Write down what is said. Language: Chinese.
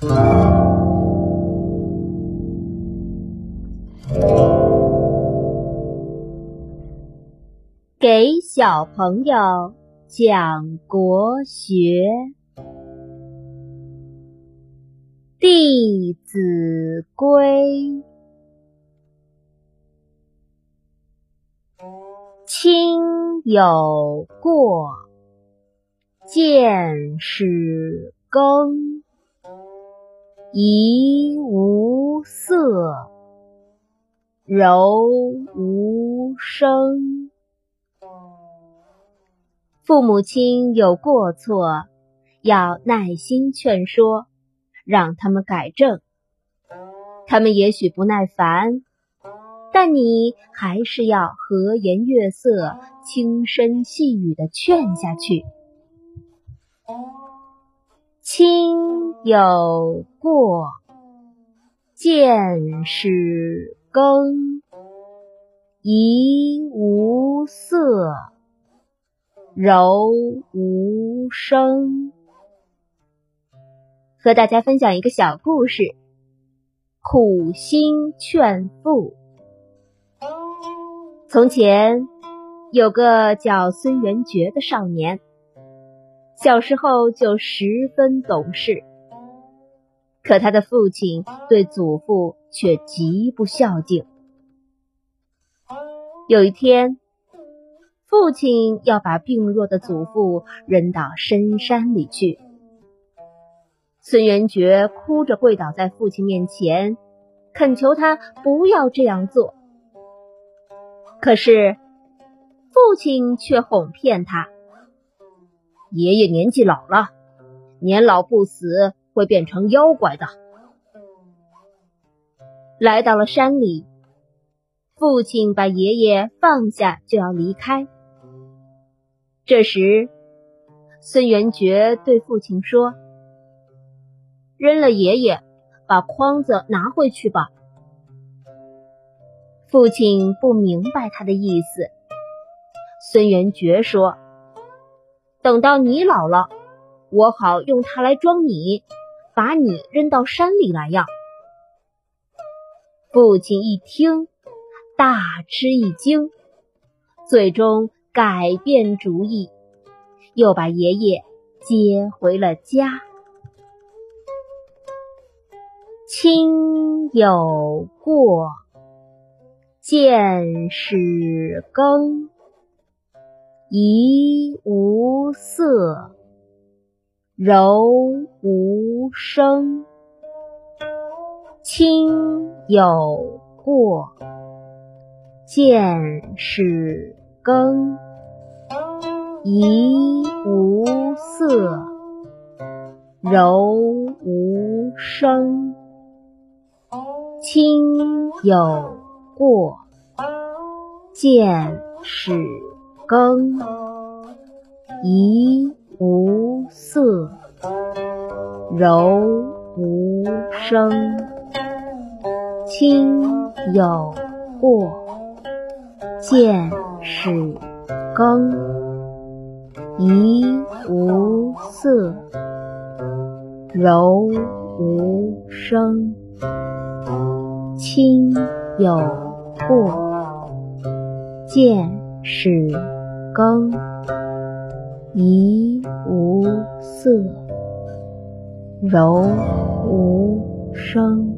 给小朋友讲国学《弟子规》：亲有过，见使更，怡无色，柔无声。父母亲有过错，要耐心劝说，让他们改正。他们也许不耐烦，但你还是要和颜悦色、轻声细语的劝下去。亲有过，见使更，怡无色。柔无声。和大家分享一个小故事：苦心劝父。从前有个叫孙元觉的少年，小时候就十分懂事，可他的父亲对祖父却极不孝敬。有一天。父亲要把病弱的祖父扔到深山里去，孙元觉哭着跪倒在父亲面前，恳求他不要这样做。可是父亲却哄骗他：“爷爷年纪老了，年老不死会变成妖怪的。”来到了山里，父亲把爷爷放下，就要离开。这时，孙元觉对父亲说：“扔了爷爷，把筐子拿回去吧。”父亲不明白他的意思。孙元觉说：“等到你老了，我好用它来装你，把你扔到山里来呀。”父亲一听，大吃一惊，最终。改变主意，又把爷爷接回了家。亲有过，见使更，怡无色，柔无声。亲有过，见使。更，怡无色，柔无声。亲有过，见使更，怡无色，柔无声。亲有过，见。使更，怡无色，柔无声。亲有过，见使更，怡无色，柔无声。